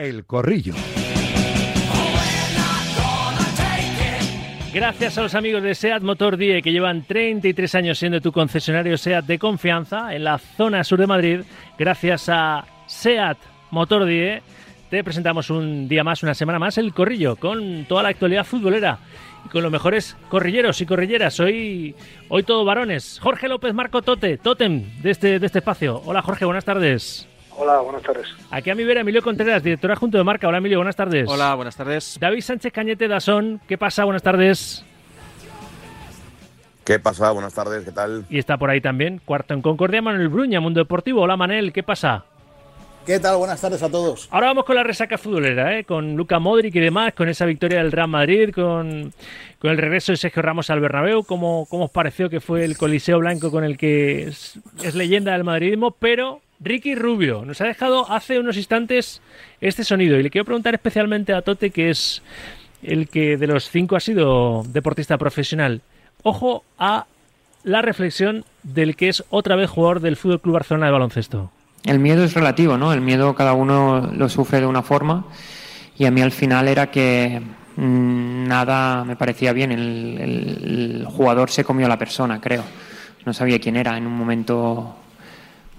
El Corrillo. Gracias a los amigos de SEAT Motor Die que llevan 33 años siendo tu concesionario SEAT de confianza en la zona sur de Madrid. Gracias a SEAT Motor Die te presentamos un día más, una semana más, el Corrillo con toda la actualidad futbolera y con los mejores corrilleros y corrilleras. Hoy, hoy todo varones. Jorge López Marco Tote, Totem de este, de este espacio. Hola Jorge, buenas tardes. Hola, buenas tardes. Aquí a mi vera Emilio Contreras, directora junto de marca. Hola Emilio, buenas tardes. Hola, buenas tardes. David Sánchez Cañete Dasón, ¿qué pasa? Buenas tardes. ¿Qué pasa? Buenas tardes, ¿qué tal? Y está por ahí también, cuarto en Concordia, Manuel Bruña, Mundo Deportivo. Hola Manel, ¿qué pasa? ¿Qué tal? Buenas tardes a todos. Ahora vamos con la resaca futbolera, ¿eh? con Luca Modric y demás, con esa victoria del Real Madrid, con, con el regreso de Sergio Ramos al Bernabéu. ¿Cómo, ¿Cómo os pareció que fue el Coliseo Blanco con el que es, es leyenda del madridismo? Pero Ricky Rubio nos ha dejado hace unos instantes este sonido y le quiero preguntar especialmente a Tote, que es el que de los cinco ha sido deportista profesional. Ojo a la reflexión del que es otra vez jugador del Fútbol Club Barcelona de baloncesto. El miedo es relativo, ¿no? El miedo cada uno lo sufre de una forma y a mí al final era que mmm, nada me parecía bien. El, el, el, jugador se comió a la persona, creo. No sabía quién era en un momento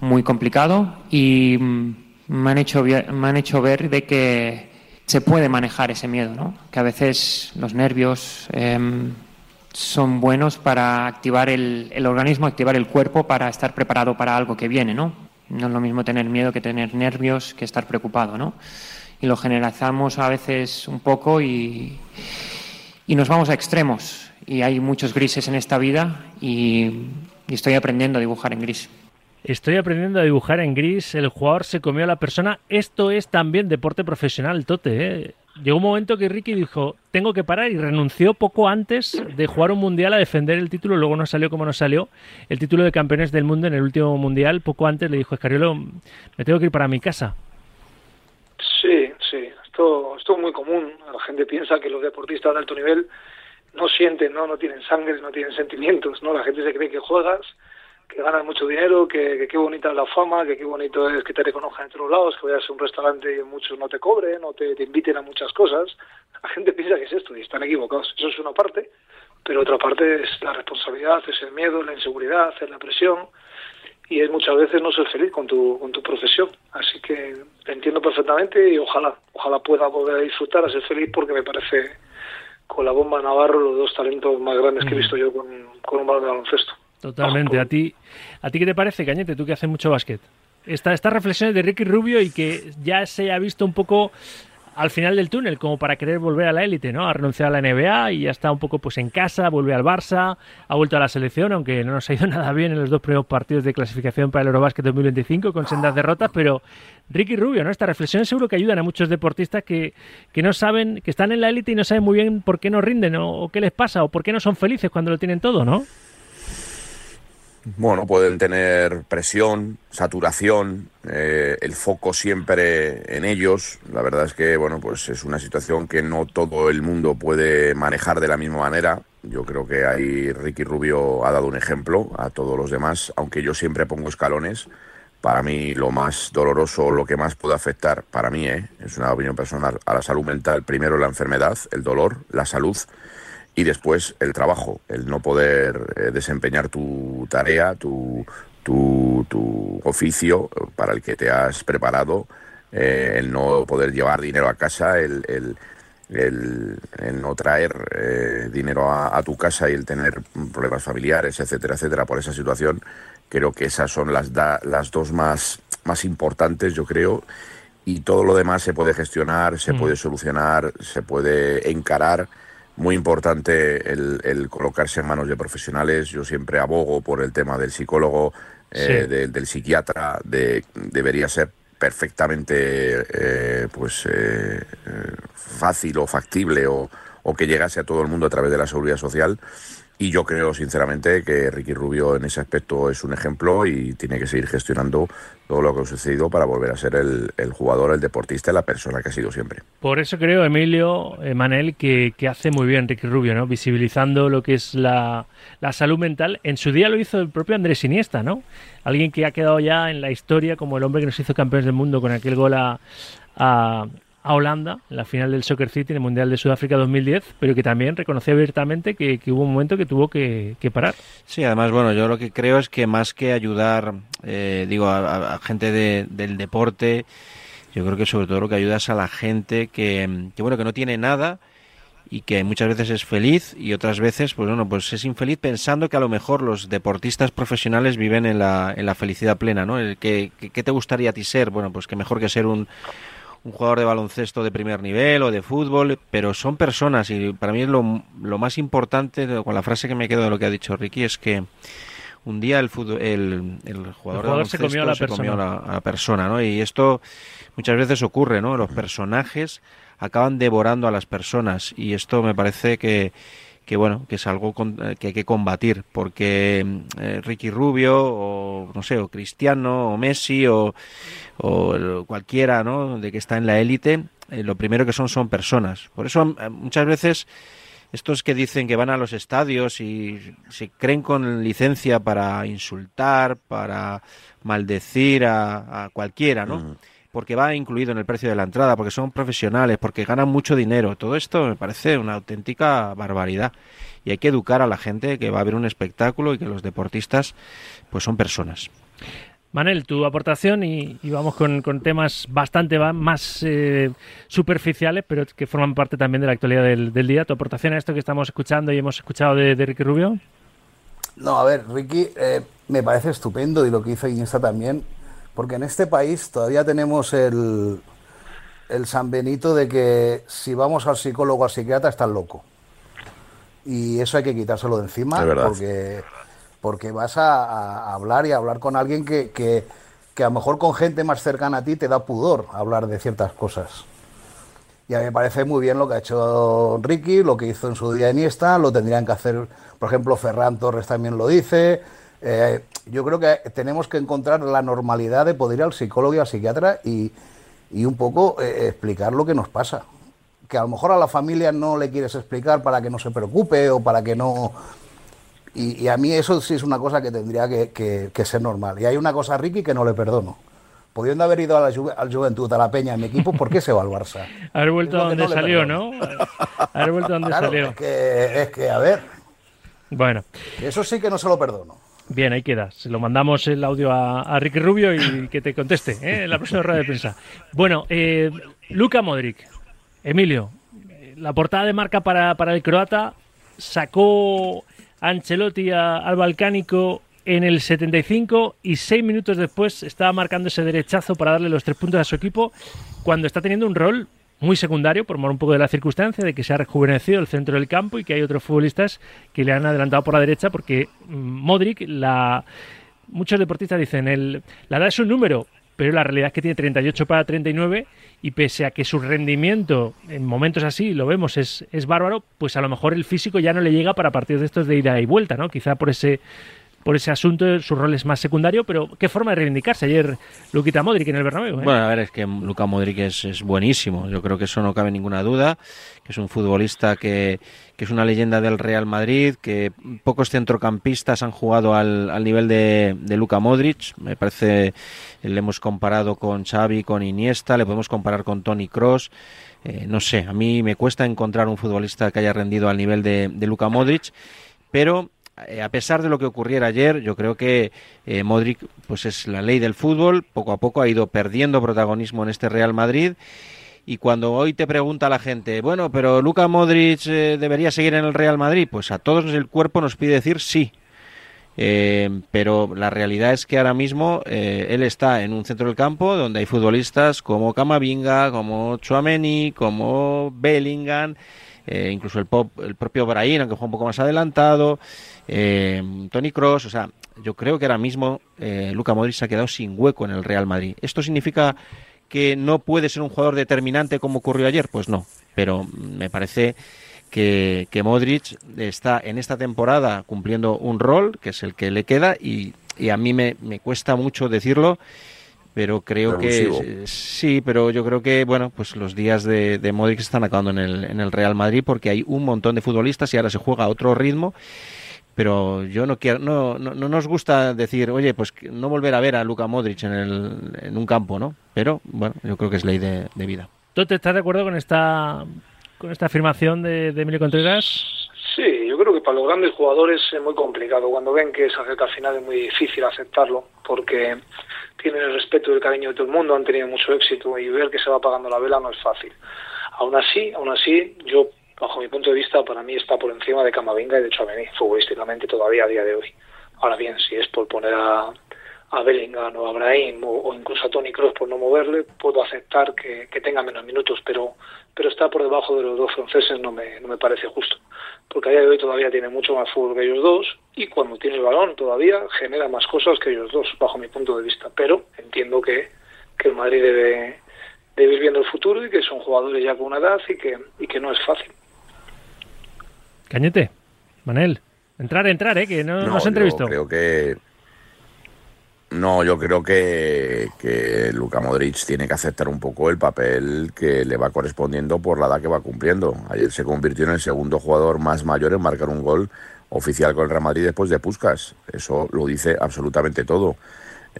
muy complicado y mm, me han hecho, me han hecho ver de que se puede manejar ese miedo, ¿no? Que a veces los nervios eh, son buenos para activar el, el organismo, activar el cuerpo para estar preparado para algo que viene, ¿no? No es lo mismo tener miedo que tener nervios, que estar preocupado, ¿no? Y lo generalizamos a veces un poco y, y nos vamos a extremos. Y hay muchos grises en esta vida y, y estoy aprendiendo a dibujar en gris. Estoy aprendiendo a dibujar en gris. El jugador se comió a la persona. Esto es también deporte profesional, Tote. ¿eh? Llegó un momento que Ricky dijo, tengo que parar y renunció poco antes de jugar un mundial a defender el título. Luego no salió como no salió. El título de campeones del mundo en el último mundial. Poco antes le dijo, Escariolo, me tengo que ir para mi casa. Sí, sí. Esto, esto es muy común. La gente piensa que los deportistas de alto nivel no sienten, no, no tienen sangre, no tienen sentimientos. no La gente se cree que juegas que ganas mucho dinero, que, qué bonita es la fama, que qué bonito es que te reconozcan en todos lados, que vayas a un restaurante y muchos no te cobren o te, te, inviten a muchas cosas. La gente piensa que es esto y están equivocados. Eso es una parte, pero otra parte es la responsabilidad, es el miedo, la inseguridad, es la presión y es muchas veces no ser feliz con tu, con tu profesión. Así que te entiendo perfectamente y ojalá, ojalá pueda volver a disfrutar, a ser feliz porque me parece con la bomba Navarro los dos talentos más grandes que he visto yo con, con un balón de baloncesto. Totalmente. ¿A ti, ¿A ti qué te parece, Cañete? Tú que haces mucho básquet. Esta, estas reflexiones de Ricky Rubio y que ya se ha visto un poco al final del túnel, como para querer volver a la élite, ¿no? Ha renunciado a la NBA y ya está un poco pues en casa, vuelve al Barça, ha vuelto a la selección, aunque no nos ha ido nada bien en los dos primeros partidos de clasificación para el Eurobásquet 2025 con sendas derrotas, pero Ricky Rubio, ¿no? Esta reflexión seguro que ayudan a muchos deportistas que, que no saben, que están en la élite y no saben muy bien por qué no rinden o qué les pasa o por qué no son felices cuando lo tienen todo, ¿no? Bueno, pueden tener presión, saturación, eh, el foco siempre en ellos. La verdad es que, bueno, pues es una situación que no todo el mundo puede manejar de la misma manera. Yo creo que ahí Ricky Rubio ha dado un ejemplo a todos los demás, aunque yo siempre pongo escalones. Para mí lo más doloroso, lo que más puede afectar, para mí, ¿eh? es una opinión personal, a la salud mental, primero la enfermedad, el dolor, la salud y después el trabajo, el no poder eh, desempeñar tu tarea, tu, tu, tu, oficio para el que te has preparado, eh, el no poder llevar dinero a casa, el, el, el, el no traer eh, dinero a, a, tu casa y el tener problemas familiares, etcétera, etcétera, por esa situación, creo que esas son las, da, las dos más, más importantes, yo creo, y todo lo demás se puede gestionar, se mm. puede solucionar, se puede encarar muy importante el, el, colocarse en manos de profesionales. Yo siempre abogo por el tema del psicólogo, eh, de, del psiquiatra, de, debería ser perfectamente eh, pues eh, fácil o factible o, o, que llegase a todo el mundo a través de la seguridad social. Y yo creo sinceramente que Ricky Rubio en ese aspecto es un ejemplo y tiene que seguir gestionando todo lo que ha sucedido para volver a ser el, jugador, el deportista, la persona que ha sido siempre. Por eso creo, Emilio, Manel, que, que, hace muy bien Ricky Rubio, ¿no? Visibilizando lo que es la, la, salud mental. En su día lo hizo el propio Andrés Iniesta, ¿no? Alguien que ha quedado ya en la historia como el hombre que nos hizo campeones del mundo con aquel gol a a Holanda en la final del Soccer City en el Mundial de Sudáfrica 2010, pero que también reconoció abiertamente que, hubo un momento que tuvo que, parar. Sí, además, bueno, yo lo que creo es que más que ayudar, eh, digo, a, gente del deporte, yo creo que sobre todo lo que ayuda es a la gente que, que, bueno, que no tiene nada y que muchas veces es feliz y otras veces, pues bueno, pues es infeliz pensando que a lo mejor los deportistas profesionales viven en la, en la felicidad plena, ¿no? ¿Qué, ¿Qué te gustaría a ti ser? Bueno, pues que mejor que ser un un jugador de baloncesto de primer nivel o de fútbol, pero son personas y para mí es lo, lo más importante, con la frase que me quedo de lo que ha dicho Ricky, es que un día el, el, el, jugador, se comió a la persona, a la persona ¿no? Y esto muchas veces ocurre, ¿no? Los personajes acaban devorando a las personas y esto me parece que que bueno que es algo eh, que hay que combatir porque eh, Ricky Rubio o no sé o Cristiano o Messi o, o cualquiera ¿no? de que está en la élite eh, lo primero que son son personas. Por eso muchas veces estos que dicen que van a los estadios y se creen con licencia para insultar para maldecir a, cualquiera no mm porque va incluido en el precio de la entrada, porque son profesionales, porque ganan mucho dinero. Todo esto me parece una auténtica barbaridad. Y hay que educar a la gente que va a ver un espectáculo y que los deportistas pues son personas. Manel, tu aportación y, vamos con, temas bastante más eh, superficiales, pero que forman parte también de la actualidad del, día. ¿Tu aportación a esto que estamos escuchando y hemos escuchado de, Ricky Rubio? No, a ver, Ricky, eh, me parece estupendo y lo que hizo Iniesta también porque en este país todavía tenemos el, el San Benito de que si vamos al psicólogo o al psiquiatra estás loco. Y eso hay que quitárselo de encima porque, porque vas a, hablar y a hablar con alguien que, que, que, a lo mejor con gente más cercana a ti te da pudor hablar de ciertas cosas. Y a mí me parece muy bien lo que ha hecho Ricky, lo que hizo en su día Iniesta, lo tendrían que hacer, por ejemplo, Ferran Torres también lo dice, eh, yo creo que tenemos que encontrar la normalidad de poder ir al psicólogo y al psiquiatra y, un poco eh, explicar lo que nos pasa. Que a lo mejor a la familia no le quieres explicar para que no se preocupe o para que no... Y, a mí eso sí es una cosa que tendría que, ser normal. Y hay una cosa, Ricky, que no le perdono. Pudiendo haber ido a la al Juventud, a la Peña, a mi equipo, ¿por qué se va al Barça? haber vuelto a donde salió, ¿no? haber vuelto a donde salió. Es que, es que, a ver. Bueno. Eso sí que no se lo perdono. Bien, ahí queda. Se lo mandamos el audio a, Ricky Rubio y que te conteste ¿eh? en la próxima rueda de prensa. Bueno, eh, Luca Modric, Emilio, la portada de marca para, para el croata sacó Ancelotti al balcánico en el 75 y seis minutos después estaba marcando ese derechazo para darle los tres puntos a su equipo cuando está teniendo un rol muy secundario, por un poco de la circunstancia de que se ha rejuvenecido el centro del campo y que hay otros futbolistas que le han adelantado por la derecha porque mm, Modric, la... muchos deportistas dicen, el... la edad es un número, pero la realidad es que tiene 38 para 39 y pese a que su rendimiento en momentos así, lo vemos, es, es bárbaro, pues a lo mejor el físico ya no le llega para partidos de estos de ida y vuelta, ¿no? Quizá por ese por ese asunto, su rol es más secundario, pero qué forma de reivindicarse ayer Luquita Modric en el Bernabéu. ¿eh? Bueno, a ver, es que Luca Modric es, buenísimo, yo creo que eso no cabe ninguna duda, que es un futbolista que, que es una leyenda del Real Madrid, que pocos centrocampistas han jugado al, al nivel de, de Luka Modric, me parece, le hemos comparado con Xavi, con Iniesta, le podemos comparar con Tony Cross, eh, no sé, a mí me cuesta encontrar un futbolista que haya rendido al nivel de, de Luka Modric, pero eh, a pesar de lo que ocurriera ayer, yo creo que eh, Modric pues es la ley del fútbol, poco a poco ha ido perdiendo protagonismo en este Real Madrid. Y cuando hoy te pregunta la gente, bueno, pero Luka Modric eh, debería seguir en el Real Madrid, pues a todos el cuerpo nos pide decir sí. pero la realidad es que ahora mismo él está en un centro del campo donde hay futbolistas como Camavinga, como Chouameni, como Bellingham, incluso el, pop, el propio Brahim, aunque fue un poco más adelantado eh, Tony Cross, o sea, yo creo que ahora mismo eh, Luca Modric se ha quedado sin hueco en el Real Madrid. ¿Esto significa que no puede ser un jugador determinante como ocurrió ayer? Pues no, pero me parece que, Modric está en esta temporada cumpliendo un rol, que es el que le queda, y, a mí me, cuesta mucho decirlo, pero creo que sí, pero yo creo que bueno, pues los días de, de Modric están acabando en el, en el Real Madrid porque hay un montón de futbolistas y ahora se juega a otro ritmo. Pero yo no quiero no, no, nos gusta decir oye pues no volver a ver a Luka Modric en, el, en un campo no pero bueno yo creo que es ley de, vida. ¿Tú te estás de acuerdo con esta con esta afirmación de, de Emilio Contreras? Sí, yo creo que para los grandes jugadores es muy complicado. Cuando ven que se acerca al final es muy difícil aceptarlo porque tienen el respeto y el cariño de todo el mundo, han tenido mucho éxito y ver que se va apagando la vela no es fácil. Aún así, aún así, yo, bajo mi punto de vista, para mí está por encima de Camavinga y de Chouameni, futbolísticamente todavía a día de hoy. Ahora bien, si es por poner a, a Bellingham o a Brahim o, incluso a Tony Kroos por no moverle, puedo aceptar que, que, tenga menos minutos, pero pero estar por debajo de los dos franceses no me, no me parece justo, porque a día de hoy todavía tiene mucho más fútbol que ellos dos y cuando tiene el balón todavía genera más cosas que ellos dos, bajo mi punto de vista, pero entiendo que, que el Madrid debe, debe ir viendo el futuro y que son jugadores ya con una edad y que, y que no es fácil. Cañete, Manel, entrar, entrar, ¿eh? que no, No, nos entrevistó. creo que no, yo creo que, que Luka Modric tiene que aceptar un poco el papel que le va correspondiendo por la edad que va cumpliendo. Ayer se convirtió en el segundo jugador más mayor en marcar un gol oficial con el Real Madrid después de Puskas. Eso lo dice absolutamente todo.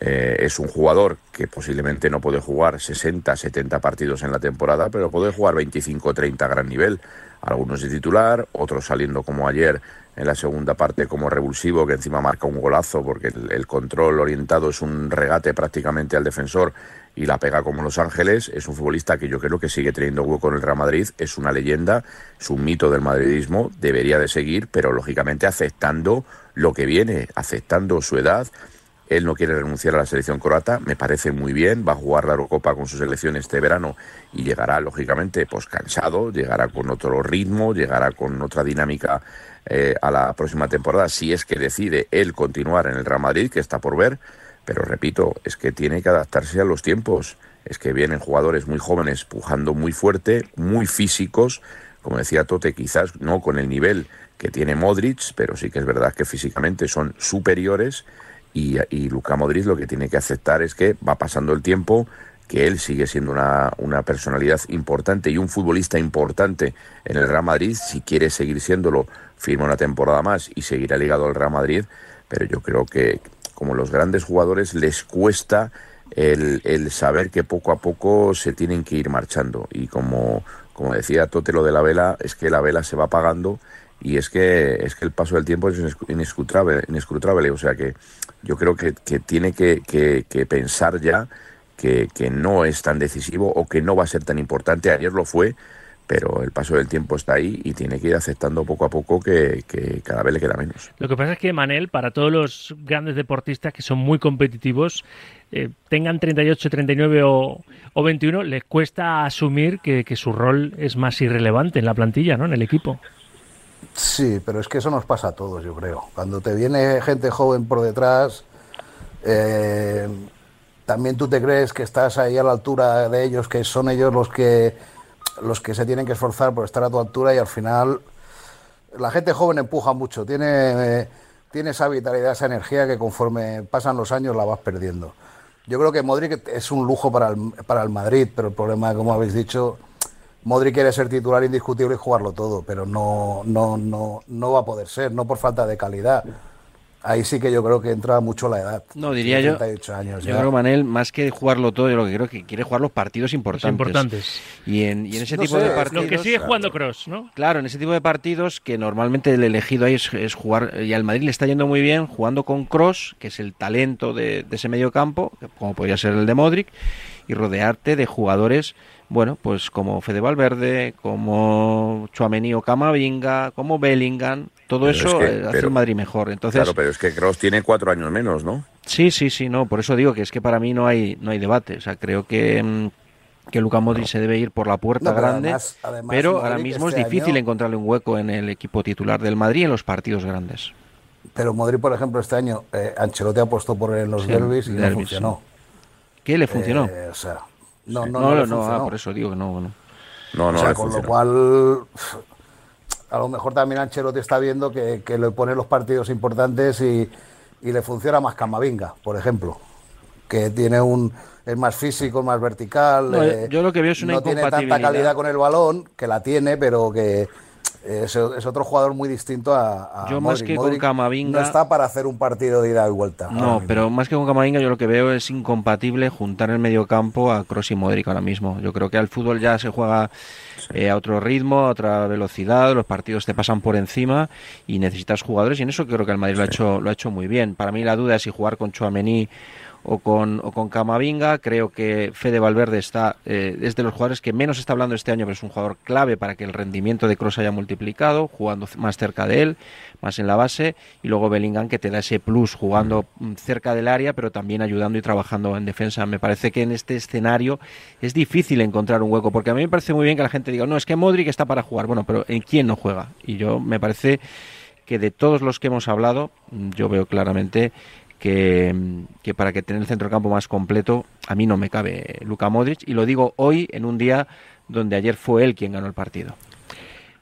Eh, es un jugador que posiblemente no puede jugar 60, 70 partidos en la temporada, pero puede jugar 25, 30 a gran nivel. Algunos de titular, otros saliendo como ayer en la segunda parte como revulsivo, que encima marca un golazo porque el, el, control orientado es un regate prácticamente al defensor y la pega como Los Ángeles. Es un futbolista que yo creo que sigue teniendo hueco en el Real Madrid, es una leyenda, es un mito del madridismo, debería de seguir, pero lógicamente aceptando lo que viene, aceptando su edad. Él no quiere renunciar a la selección croata, me parece muy bien, va a jugar la Eurocopa con su selección este verano y llegará, lógicamente, pues cansado, llegará con otro ritmo, llegará con otra dinámica eh, a la próxima temporada, si es que decide él continuar en el Real Madrid, que está por ver, pero repito, es que tiene que adaptarse a los tiempos, es que vienen jugadores muy jóvenes pujando muy fuerte, muy físicos, como decía Tote, quizás no con el nivel que tiene Modric, pero sí que es verdad que físicamente son superiores y, y Luka Modric lo que tiene que aceptar es que va pasando el tiempo, que él sigue siendo una, una, personalidad importante y un futbolista importante en el Real Madrid, si quiere seguir siéndolo, firma una temporada más y seguirá ligado al Real Madrid, pero yo creo que como los grandes jugadores les cuesta el, el saber que poco a poco se tienen que ir marchando. Y como, como decía Tote lo de la vela, es que la vela se va apagando y es que es que el paso del tiempo es inescrutable, inescrutable o sea que yo creo que, que tiene que, que, que, pensar ya que, que, no es tan decisivo o que no va a ser tan importante. Ayer lo fue, pero el paso del tiempo está ahí y tiene que ir aceptando poco a poco que, cada vez le queda menos. Lo que pasa es que Manel, para todos los grandes deportistas que son muy competitivos, eh, tengan 38, 39 o, o 21, les cuesta asumir que, su rol es más irrelevante en la plantilla, ¿no? En el equipo. Sí, pero es que eso nos pasa a todos, yo creo. Cuando te viene gente joven por detrás, eh, también tú te crees que estás ahí a la altura de ellos, que son ellos los que los que se tienen que esforzar por estar a tu altura y al final la gente joven empuja mucho, tiene, tiene esa vitalidad, esa energía que conforme pasan los años la vas perdiendo. Yo creo que Modric es un lujo para para el Madrid, pero el problema, como habéis dicho, Modric quiere ser titular indiscutible y jugarlo todo, pero no, no, no, no va a poder ser, no por falta de calidad. Ahí sí que yo creo que entra mucho la edad. No, diría yo. Años yo creo, Manel, más que jugarlo todo, yo lo que creo que quiere jugar los partidos importantes. Los importantes. Y en, y en ese No tipo sé, de es partidos. Lo que sigue jugando Cross, ¿no? Claro, en ese tipo de partidos que normalmente el elegido ahí es, es jugar, y al Madrid le está yendo muy bien jugando con Cross, que es el talento de, de ese medio campo, como podría ser el de Modric, y rodearte de jugadores, bueno, pues como Fede Valverde, como Chuamení o Camavinga, como Bellingham, todo Pero eso es que- eh, hace pero- el Madrid mejor. Entonces, Claro, pero es que Cross tiene cuatro años menos, ¿no? Sí, sí, sí, no, por eso digo que es que para mí no hay no hay debate, o sea, creo que mm, que Luka Modric se debe ir por la puerta No, pero grande, además- además pero ahora mismo este es difícil año- encontrarle un hueco en el equipo titular del Madrid en los partidos grandes. Pero Modric, por ejemplo, este año, eh, Ancelotti apostó por él en los Sí, derbis y no derbis, funcionó. ¿Qué le funcionó? Eh, o sea, no, no, no, no, no, ah, por eso digo que no, no. No, no, o sea, con lo cual, a lo mejor también Ancelotti está viendo que, que le pone los partidos importantes y, y le funciona más Camavinga, por ejemplo, que tiene un es más físico, más vertical. No, eh, yo lo que veo es una no tiene tanta calidad con el balón, que la tiene, pero que, Es, es otro jugador muy distinto a, a Yo más Modric. que con Camavinga- No está para hacer un partido de ida y vuelta. No, pero más que con Camavinga yo lo que veo es incompatible juntar en el medio campo a Kroos y Modric ahora mismo. Yo creo que al fútbol ya se juega eh, a otro ritmo, a otra velocidad, los partidos te pasan por encima y necesitas jugadores y en eso creo que el Madrid lo ha hecho lo ha hecho muy bien. Para mí la duda es si jugar con Chouameni o con, o con Camavinga. Creo que Fede Valverde está eh, es de los jugadores que menos está hablando este año, pero es un jugador clave para que el rendimiento de Kroos haya multiplicado, jugando más cerca de él, más en la base, y luego Bellingham que te da ese plus jugando mm, cerca del área, pero también ayudando y trabajando en defensa. Me parece que en este escenario es difícil encontrar un hueco, porque a mí me parece muy bien que la gente diga, no, es que Modric está para jugar. Bueno, pero ¿en quién no juega? Y yo me parece que de todos los que hemos hablado, yo veo claramente que, para que tener el centrocampo más completo, a mí no me cabe Luka Modric, y lo digo hoy en un día donde ayer fue él quien ganó el partido.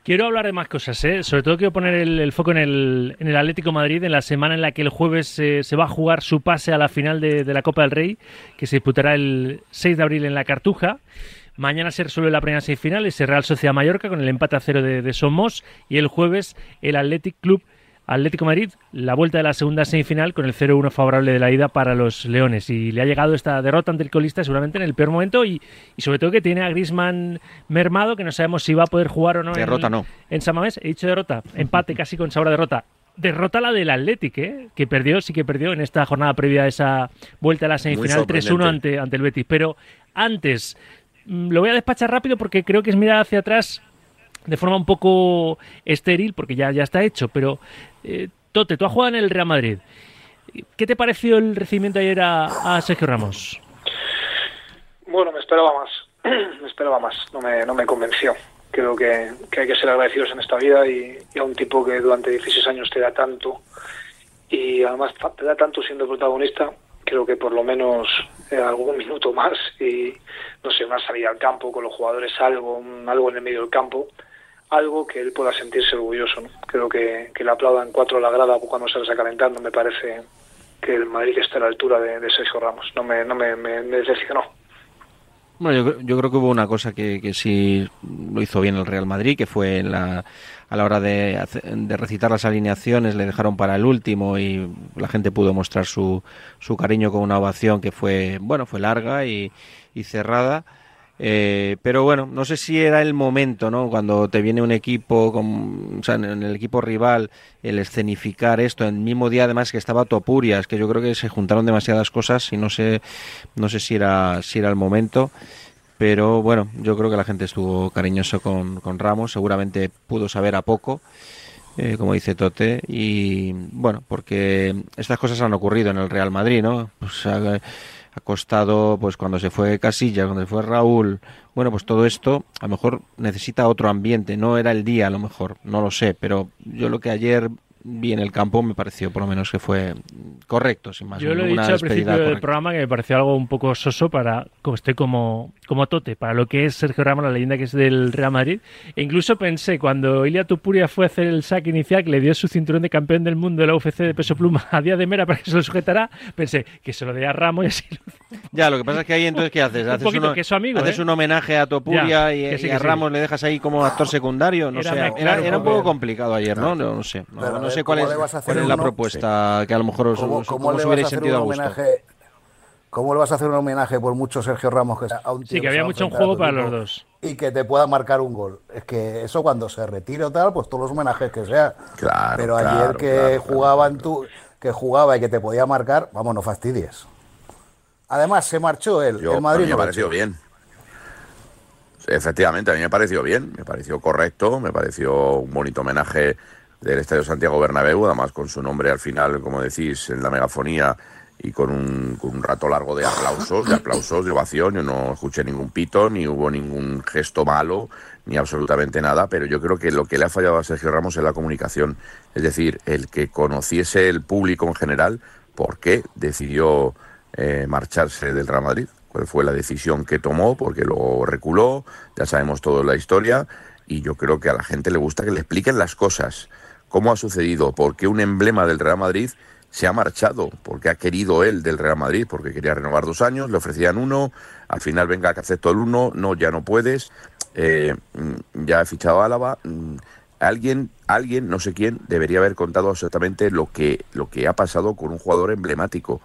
Quiero hablar de más cosas, ¿eh? sobre todo quiero poner el, foco en el, en el Atlético Madrid, en la semana en la que el jueves eh, se va a jugar su pase a la final de, de la Copa del Rey, que se disputará el 6 de abril en la Cartuja. Mañana se resuelve la primera semifinal, ese Real Sociedad Mallorca con el empate a cero de, de Somos, y el jueves el Athletic Club Atlético Madrid, la vuelta de la segunda semifinal con el 0-1 favorable de la ida para los Leones. Y le ha llegado esta derrota ante el colista seguramente en el peor momento y, y sobre todo que tiene a Grisman mermado, que no sabemos si va a poder jugar o no. Derrota en, no. En San Mamés, he dicho derrota, empate casi con sabor a derrota. Derrota la del Athletic, ¿eh? que perdió, sí que perdió en esta jornada previa a esa vuelta a la semifinal 3-1 sorprendente. ante, ante el Betis. Pero antes, mm, lo voy a despachar rápido porque creo que es mirar hacia atrás de forma un poco estéril, porque ya, ya está hecho, pero eh, Tote, tú has jugado en el Real Madrid. ¿Qué te pareció el recibimiento ayer a, Sergio Ramos? Bueno, me esperaba más. me esperaba más. No me, no me convenció. Creo que, que hay que ser agradecidos en esta vida y, a un tipo que durante 16 años te da tanto y además te da tanto siendo protagonista, creo que por lo menos eh, algún minuto más y no sé, una salida al campo con los jugadores, algo, un- algo en el medio del campo, algo que él pueda sentirse orgulloso. ¿no? Creo que, que le aplaudan cuatro a la grada cuando se está calentando, me parece que el Madrid está a la altura de, Sergio Ramos. No me, no me, me, me decepcionó. Bueno, yo, yo creo que hubo una cosa que, que sí lo hizo bien el Real Madrid, que fue la, a la hora de, de recitar las alineaciones, le dejaron para el último y la gente pudo mostrar su, su cariño con una ovación que fue, bueno, fue larga y, y cerrada. Eh, pero bueno, no sé si era el momento, ¿no? Cuando te viene un equipo, con, o sea, en el equipo rival, el escenificar esto, en el mismo día además que estaba Topurias, que yo creo que se juntaron demasiadas cosas y no sé, no sé si era, si era el momento. Pero bueno, yo creo que la gente estuvo cariñoso con, con Ramos, seguramente pudo saber a poco, eh, como dice Tote, y bueno, porque estas cosas han ocurrido en el Real Madrid, ¿no? Pues ha, ha costado, pues cuando se fue Casillas, cuando se fue Raúl, bueno, pues todo esto a lo mejor necesita otro ambiente, no era el día a lo mejor, no lo sé, pero yo lo que ayer vi en el campo me pareció por lo menos que fue correcto, sin más. Yo lo he una dicho al despedida principio del programa que me pareció algo un poco soso para como estoy como, como Tote, para lo que es Sergio Ramos, la leyenda que es del Real Madrid. E incluso pensé, cuando Ilia Tupuria fue a hacer el saque inicial, que le dio su cinturón de campeón del mundo de la UFC de peso pluma a Díaz de Mera para que se lo sujetara, pensé que se lo dé a Ramos y así lo- Ya, lo que pasa es que ahí entonces, ¿qué haces? Un Haces, poquito uno- que es su amigo, haces ¿eh? un homenaje a Topuria Ya, y, sí, a sí. Ramos le dejas ahí como actor secundario, no Era sé. Era, claro, era un poco complicado ayer, ¿no? No, no sé. No, no ver, sé cuál ¿cómo es, cuál es la uno? propuesta que a lo mejor os, ¿Cómo, os- cómo le vas a hubierais hacer sentido a un gusto. homenaje? ¿Cómo le vas a hacer un homenaje por mucho Sergio Ramos que sea a un tío Sí, que había mucho en a juego para los dos. Y que te pueda marcar un gol. Es que eso cuando se retire o tal, pues todos los homenajes que sea. Claro, Pero ayer claro, que claro, claro, jugaba en claro. tu, que jugaba y que te podía marcar, vamos, no fastidies. Además, se marchó él. Yo, el Madrid a mí no me lo pareció echó. bien. Efectivamente, a mí me pareció bien, me pareció correcto, me pareció un bonito homenaje del Estadio Santiago Bernabéu, además con su nombre al final, como decís, en la megafonía y con un, con un rato largo de aplausos, de aplausos, de ovación. Yo no escuché ningún pito, ni hubo ningún gesto malo, ni absolutamente nada, pero yo creo que lo que le ha fallado a Sergio Ramos es la comunicación, es decir, el que conociese el público en general por qué decidió eh, marcharse del Real Madrid, cuál fue la decisión que tomó, porque lo reculó, ya sabemos toda la historia, y yo creo que a la gente le gusta que le expliquen las cosas, cómo ha sucedido, por qué un emblema del Real Madrid se ha marchado, porque ha querido él del Real Madrid, porque quería renovar dos años, le ofrecían uno, al final venga que acepto el uno, no, ya no puedes, eh, mm, ya he fichado a Álava, mm, alguien, alguien, no sé quién, debería haber contado exactamente lo que, lo que ha pasado con un jugador emblemático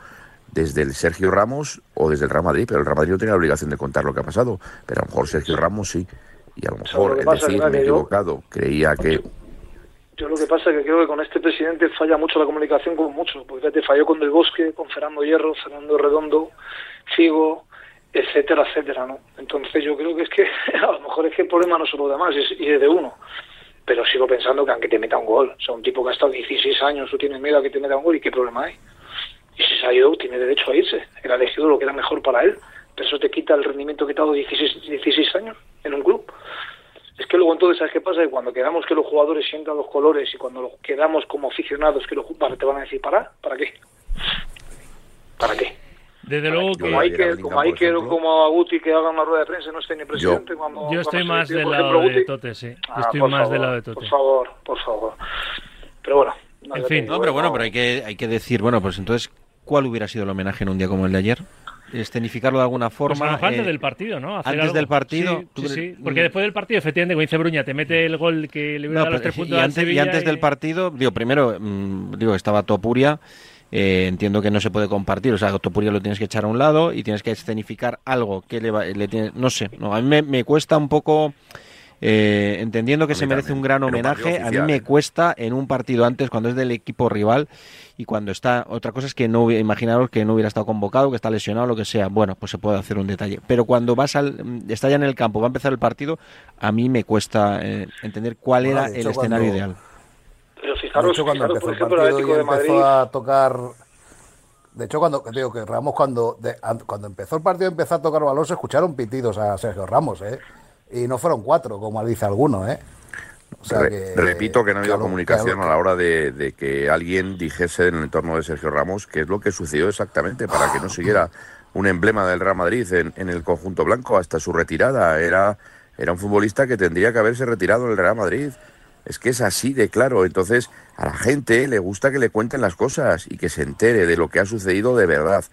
desde el Sergio Ramos o desde el Real Madrid, pero el Real Madrid no tiene la obligación de contar lo que ha pasado, pero a lo mejor Sergio Ramos sí, y a lo mejor, es decir, me he equivocado, creía que... Yo lo que pasa es que creo que con este presidente falla mucho la comunicación con muchos, porque te falló con Del Bosque, con Fernando Hierro, Fernando Redondo, Figo, etcétera, etcétera, ¿no? Entonces yo creo que es que a lo mejor es que el problema no es solo de más, y es de uno. Pero sigo pensando que aunque te meta un gol, o sea, un tipo que ha estado 16 años, tú tienes miedo a que te meta un gol, ¿y qué problema hay? Y si se ha ido, tiene derecho a irse. Él ha elegido lo que era mejor para él. Pero eso te quita el rendimiento que te ha dado 16, 16 años en un club. Es que luego entonces, ¿sabes qué pasa? Que cuando quedamos que los jugadores sientan los colores y cuando quedamos como aficionados que los te van a decir, ¿para? ¿Para qué? ¿Para qué? Desde luego que... Como hay que, como, hay que, como a Guti que haga una rueda de prensa no esté ni presidente yo, cuando... Yo estoy más del lado de Tote, sí. Ah, estoy más favor, del lado de Tote. Por favor, por favor. Pero bueno. En fin. No, pero bueno, no. pero hay que, hay que decir, bueno, pues entonces, ¿cuál hubiera sido el homenaje en un día como el de ayer? Escenificarlo de alguna Pues forma. mejor antes eh, del partido, ¿no? Hacer antes algo. del partido, Sí, tú sí, crees- sí. Porque después del partido, efectivamente, como dice Bruña, te mete el gol que le hubiera No, dado los tres y puntos al antes, y antes y- del partido, digo, primero, mm, digo, estaba Topuria, eh, entiendo que no se puede compartir, o sea, Topuria lo tienes que echar a un lado y tienes que escenificar algo que le, va- le tiene, no sé, no, a mí me, me cuesta un poco, eh, entendiendo que se merece también, un gran un homenaje, a mí me ¿eh? cuesta en un partido antes, cuando es del equipo rival y cuando está, otra cosa es que no hubiera, imaginaros que no hubiera estado convocado, que está lesionado, lo que sea, bueno, pues se puede hacer un detalle, pero cuando vas al, está ya en el campo, va a empezar el partido, a mí me cuesta eh, entender cuál Bueno, era el escenario cuando- ideal. Pero De fijaros, hecho, cuando fijaros empezó por el ejemplo, el partido y Atlético de Madrid... a tocar. De hecho, cuando digo que Ramos, cuando, de- an- cuando empezó el partido, empezó a tocar balón, se escucharon pitidos a Sergio Ramos, ¿eh? Y no fueron cuatro, como dice alguno, ¿eh? O sea Re- que- repito que no ha habido comunicación a la hora de, de que alguien dijese en el entorno de Sergio Ramos qué es lo que sucedió exactamente para que no siguiera un emblema del Real Madrid en, en el conjunto blanco hasta su retirada. Era, era un futbolista que tendría que haberse retirado del Real Madrid. Es que es así de claro. Entonces, a la gente le gusta que le cuenten las cosas y que se entere de lo que ha sucedido de verdad.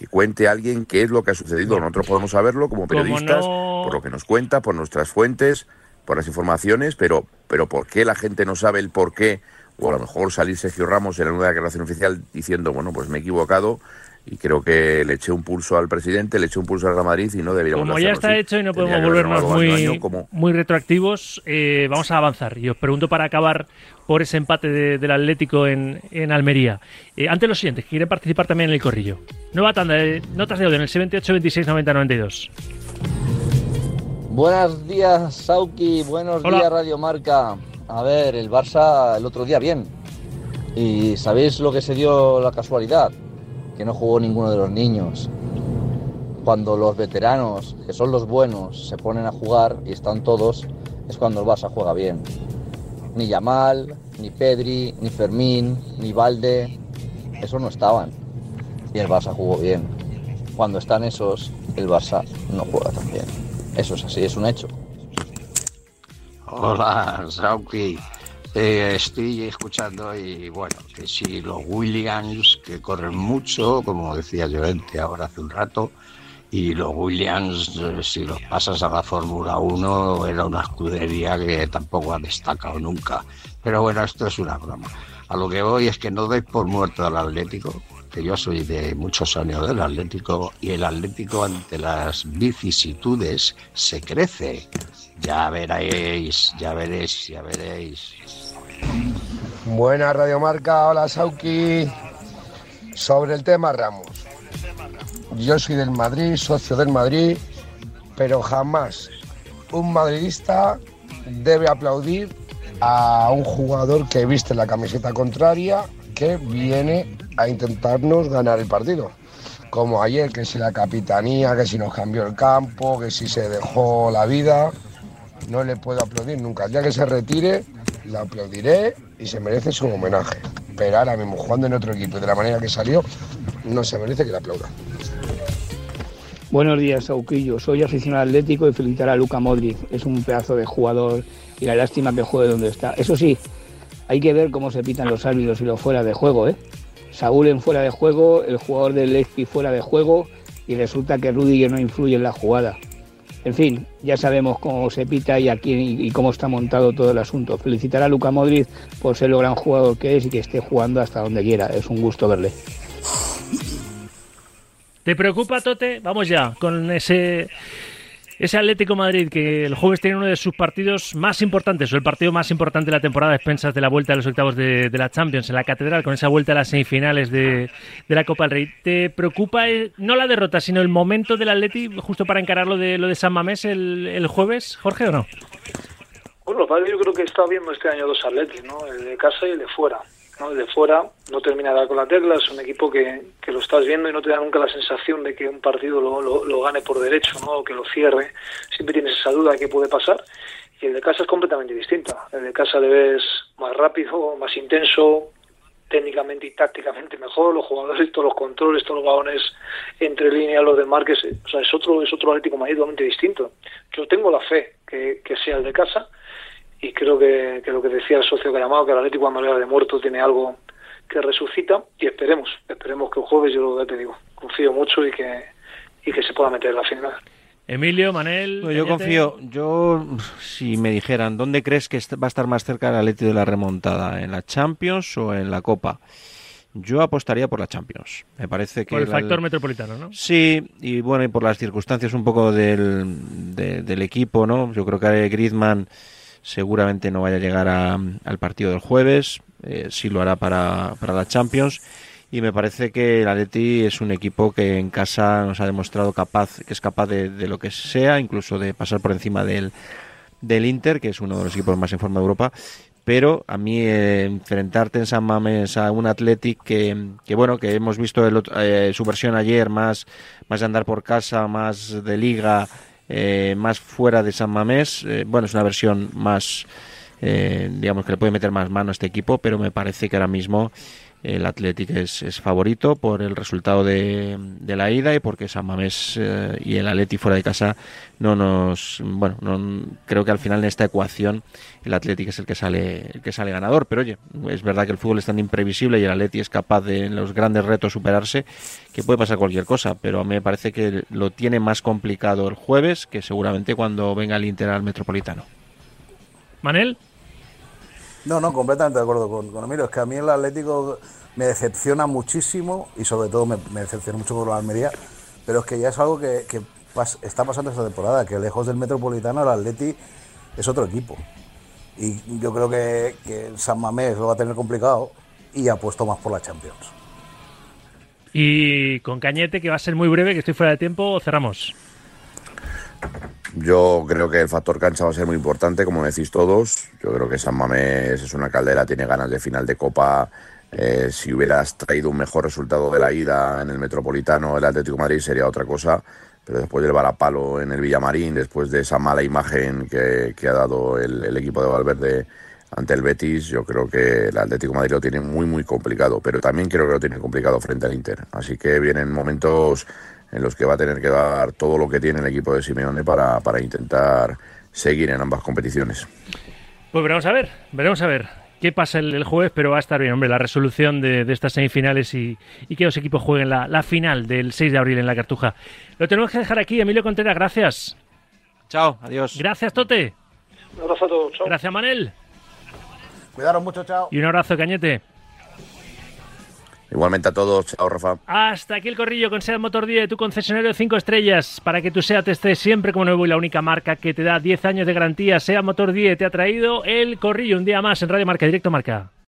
Que cuente alguien qué es lo que ha sucedido. Nosotros podemos saberlo como periodistas, no- por lo que nos cuenta, por nuestras fuentes, por las informaciones, pero, pero ¿por qué la gente no sabe el por qué? O a lo mejor salir Sergio Ramos en la nueva declaración oficial diciendo, bueno, pues me he equivocado y creo que le eché un pulso al presidente, le eché un pulso al Real Madrid y no deberíamos Como ya está hecho y no podemos volvernos muy, como- muy retroactivos, eh, vamos a avanzar. Y os pregunto para acabar por ese empate de- del Atlético en, en Almería. Eh, antes los siguientes, quieren participar también en el corrillo. Nueva tanda de notas de audio en el 78 26 90 92. Buenos días, Sauki. Buenos Hola. días, Radio Marca. A ver, el Barça el otro día bien. ¿Y sabéis lo que se dio la casualidad? Que no jugó ninguno de los niños. Cuando los veteranos, que son los buenos, se ponen a jugar y están todos, es cuando el Barça juega bien. Ni Yamal, ni Pedri, ni Fermín, ni Valde, esos no estaban. Y el Barça jugó bien. Cuando están esos, el Barça no juega tan bien. Eso es así, es un hecho. Hola, Sauki. Eh, estoy escuchando y bueno, que si los Williams que corren mucho, como decía Llorente ahora hace un rato, y los Williams, eh, si los pasas a la Fórmula 1, era una escudería que tampoco ha destacado nunca. Pero bueno, esto es una broma. A lo que voy es que no doy por muerto al Atlético, que yo soy de muchos años del Atlético, y el Atlético ante las vicisitudes se crece. Ya veréis, ya veréis, ya veréis. Buena Radiomarca, hola Sauki. Sobre el tema Ramos. Yo soy del Madrid, socio del Madrid, pero jamás un madridista debe aplaudir a un jugador que viste la camiseta contraria que viene a intentarnos ganar el partido. Como ayer, que si la capitanía, que si nos cambió el campo, que si se dejó la vida, no le puedo aplaudir nunca. Día que se retire, le aplaudiré y se merece su homenaje. Pero ahora mismo, jugando en otro equipo de la manera que salió, no se merece que le aplaudan. Buenos días, Sauquillo. Soy aficionado atlético y felicitar a Luca Modric. Es un pedazo de jugador y la lástima que juegue donde está. Eso sí, hay que ver cómo se pitan los árbitros y los fuera de juego, ¿eh? Saúl en fuera de juego, el jugador del Leipzig fuera de juego y resulta que Rudiger no influye en la jugada. En fin, ya sabemos cómo se pita y, aquí, y cómo está montado todo el asunto. Felicitar a Luca Modric por ser lo gran jugador que es y que esté jugando hasta donde quiera. Es un gusto verle. ¿Te preocupa, Tote? Vamos ya con ese ese Atlético Madrid que el jueves tiene uno de sus partidos más importantes, o el partido más importante de la temporada, expensas de la vuelta a los octavos de, la Champions en la Catedral, con esa vuelta a las semifinales de, la Copa del Rey. ¿Te preocupa eh, no la derrota, sino el momento del Atleti justo para encararlo de lo de San Mamés el, jueves, Jorge, o no? Bueno, yo creo que está viendo este año dos Atletis, ¿no? El de casa y el de fuera. ¿No? de fuera no termina de dar con la tecla, es un equipo que, lo estás viendo y no te da nunca la sensación de que un partido lo, lo, gane por derecho ¿no? o que lo cierre. Siempre tienes esa duda de qué puede pasar. Y el de casa es completamente distinto. El de casa le ves más rápido, más intenso, técnicamente y tácticamente mejor, los jugadores, todos los controles, todos los balones entre líneas, los de Márquez, o sea, es otro, es otro Atlético Madrid totalmente distinto. Yo tengo la fe que sea el de casa, y creo que, lo que decía el socio que llamado, que el Atlético cuando le de muerto tiene algo que resucita y esperemos, esperemos que el jueves, yo lo te digo, confío mucho y que, y que se pueda meter en la final. Emilio, Manel. yo confío, yo si me dijeran, ¿dónde crees que va a estar más cerca el Atlético de la remontada? ¿En la Champions o en la Copa? Yo apostaría por la Champions. Me parece que. Por el factor metropolitano, ¿no? Sí, y bueno, y por las circunstancias un poco del, del equipo, ¿no? Yo creo que Griezmann seguramente no vaya a llegar al partido del jueves, eh, sí lo hará para, para la Champions y me parece que el Atleti es un equipo que en casa nos ha demostrado capaz que es capaz de, lo que sea, incluso de pasar por encima del, del Inter, que es uno de los equipos más en forma de Europa. Pero a mí eh, enfrentarte en San Mames a un Athletic que, que bueno, que hemos visto eh, su versión ayer, más, más de andar por casa, más de liga, eh, más fuera de San Mamés. Eh, bueno, es una versión más, eh, digamos que le puede meter más mano a este equipo, pero me parece que ahora mismo el Athletic es, favorito por el resultado de, la ida y porque San Mamés eh, y el Atleti fuera de casa no nos bueno no, creo que al final en esta ecuación el Athletic es el que sale el que sale ganador. Pero oye es verdad que el fútbol es tan imprevisible y el Atleti es capaz de en los grandes retos superarse que puede pasar cualquier cosa. Pero a mí me parece que lo tiene más complicado el jueves que seguramente cuando venga el Inter al Metropolitano. Manel no, no, completamente de acuerdo con, con. Es que a mí el Atlético me decepciona muchísimo y sobre todo me, decepciona mucho con la Almería, pero es que ya es algo que, está pasando esta temporada, que lejos del Metropolitano el Atleti es otro equipo. Y yo creo que, que San Mamés lo va a tener complicado y apuesto más por la Champions. Y con Cañete, que va a ser muy breve, que estoy fuera de tiempo, cerramos. Yo creo que el factor cancha va a ser muy importante, como decís todos. Yo creo que San Mamés es una caldera, tiene ganas de final de Copa. Eh, si hubieras traído un mejor resultado de la ida en el Metropolitano, el Atlético Madrid sería otra cosa. Pero después del balapalo en el Villamarín, después de esa mala imagen que, ha dado el, equipo de Valverde ante el Betis, yo creo que el Atlético Madrid lo tiene muy, muy complicado. Pero también creo que lo tiene complicado frente al Inter. Así que vienen momentos en los que va a tener que dar todo lo que tiene el equipo de Simeone para, para intentar seguir en ambas competiciones. Pues veremos a ver, veremos a ver qué pasa el, jueves, pero va a estar bien, hombre, la resolución de, estas semifinales y, que los equipos jueguen la, la, final del 6 de abril en la Cartuja. Lo tenemos que dejar aquí, Emilio Contreras, gracias. Chao, adiós. Gracias, Tote. Un abrazo a todos, chao. Gracias, Manel. Cuidaros mucho, chao. Y un abrazo, Cañete. Igualmente a todos, chao Rafa. Hasta aquí el corrillo con SEAT Motor 10 de tu concesionario de 5 estrellas, para que tu SEAT esté siempre como nuevo y la única marca que te da 10 años de garantía. SEAT Motor 10 te ha traído el corrillo un día más en Radio Marca, Directo Marca.